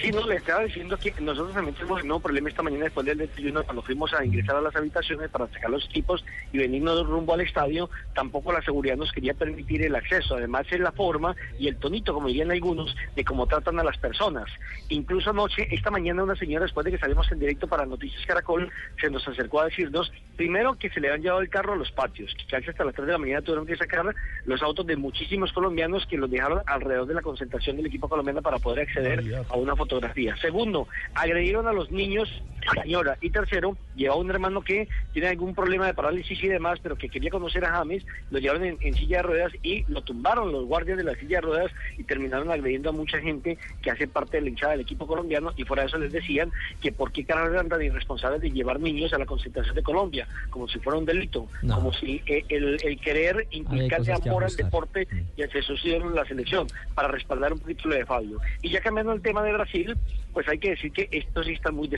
Sí, no, le estaba diciendo que nosotros también tenemos el mismo problema esta mañana después del desayuno cuando fuimos a ingresar a las habitaciones para sacar los equipos y venirnos rumbo al estadio, tampoco la seguridad nos quería permitir el acceso. Además es la forma y el tonito, como dirían algunos, de cómo tratan a las personas. Incluso anoche, esta mañana una señora, después de que salimos en directo para Noticias Caracol, se nos acercó a decirnos, primero que se le han llevado el carro a los patios, que hasta las 3 de la mañana tuvieron que sacar los autos de muchísimos colombianos que los dejaron alrededor de la concentración del equipo colombiano para poder acceder a una fotografía. Segundo, agredieron a los niños, señora. Y tercero, llevaba un hermano que tiene algún problema de parálisis y demás, pero que quería conocer a James, lo llevaron en, silla de ruedas y lo tumbaron los guardias de la silla de ruedas y terminaron agrediendo a mucha gente que hace parte de la hinchada del equipo colombiano y fuera de eso les decían que por qué caramba eran tan irresponsables de llevar niños a la concentración de Colombia, como si fuera un delito, como si eh, el, querer implicarle amor al deporte mm. y al en la selección, para respaldar un poquito lo de Fabio. Y ya cambiando el tema de Brasil, pues hay que decir que estos sí están muy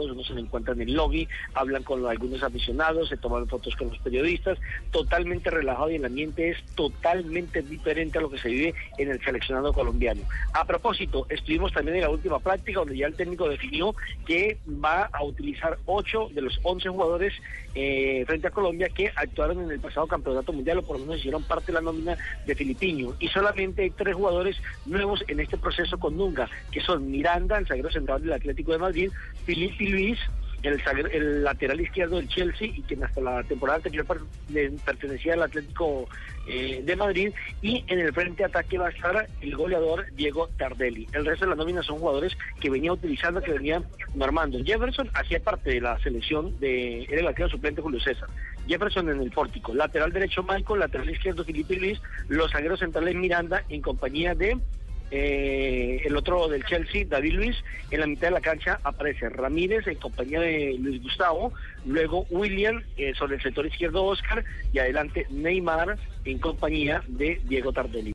uno se lo encuentran en el lobby, hablan con algunos aficionados, se toman fotos con los periodistas, totalmente relajado y el ambiente es totalmente diferente a lo que se vive en el seleccionado colombiano. A propósito, estuvimos también en la última práctica donde ya el técnico definió que va a utilizar 8 de los 11 jugadores eh, frente a Colombia que actuaron en el pasado campeonato mundial o por lo menos hicieron parte de la nómina de Filipiño. Y solamente hay tres jugadores nuevos en este proceso con Nunga, que son Miranda, el zaguero central del Atlético de Madrid, Filipe Luis, el, lateral izquierdo del Chelsea y quien hasta la temporada anterior pertenecía al Atlético eh, de Madrid y en el frente ataque va a estar el goleador Diego Tardelli. El resto de la nómina son jugadores que venía utilizando, que venía normando. Jefferson hacía parte de la selección de, era el arquero suplente Julio César. Jefferson en el pórtico, lateral derecho Michael, lateral izquierdo Felipe Luis, los zagueros centrales Miranda en compañía de eh, el otro del Chelsea, David Luis, en la mitad de la cancha aparece Ramírez en compañía de Luis Gustavo, luego William eh, sobre el sector izquierdo Oscar y adelante Neymar en compañía de Diego Tardelli.